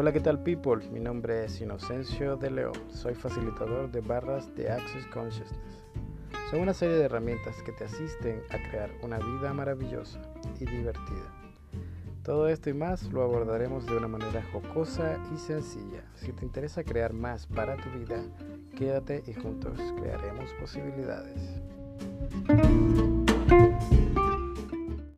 Hola, ¿qué tal people? Mi nombre es Inocencio de León. Soy facilitador de barras de Access Consciousness. Son una serie de herramientas que te asisten a crear una vida maravillosa y divertida. Todo esto y más lo abordaremos de una manera jocosa y sencilla. Si te interesa crear más para tu vida, quédate y juntos crearemos posibilidades.